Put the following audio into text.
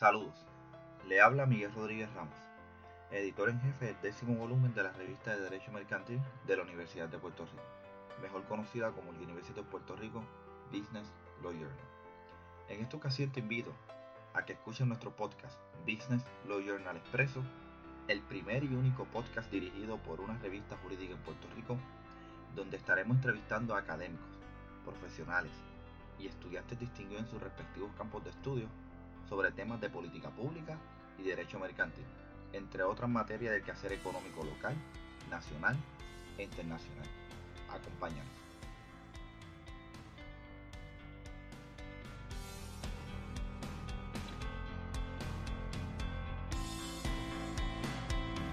Saludos, le habla Miguel Rodríguez Ramos, editor en jefe del décimo volumen de la revista de Derecho Mercantil de la Universidad de Puerto Rico, mejor conocida como el University of Puerto Rico Business Law Journal. En esta ocasión te invito a que escuches nuestro podcast Business Law Journal Expreso, el primer y único podcast dirigido por una revista jurídica en Puerto Rico, donde estaremos entrevistando a académicos, profesionales y estudiantes distinguidos en sus respectivos campos de estudio sobre temas de política pública y derecho mercantil, entre otras materias del quehacer económico local, nacional e internacional. Acompáñanos.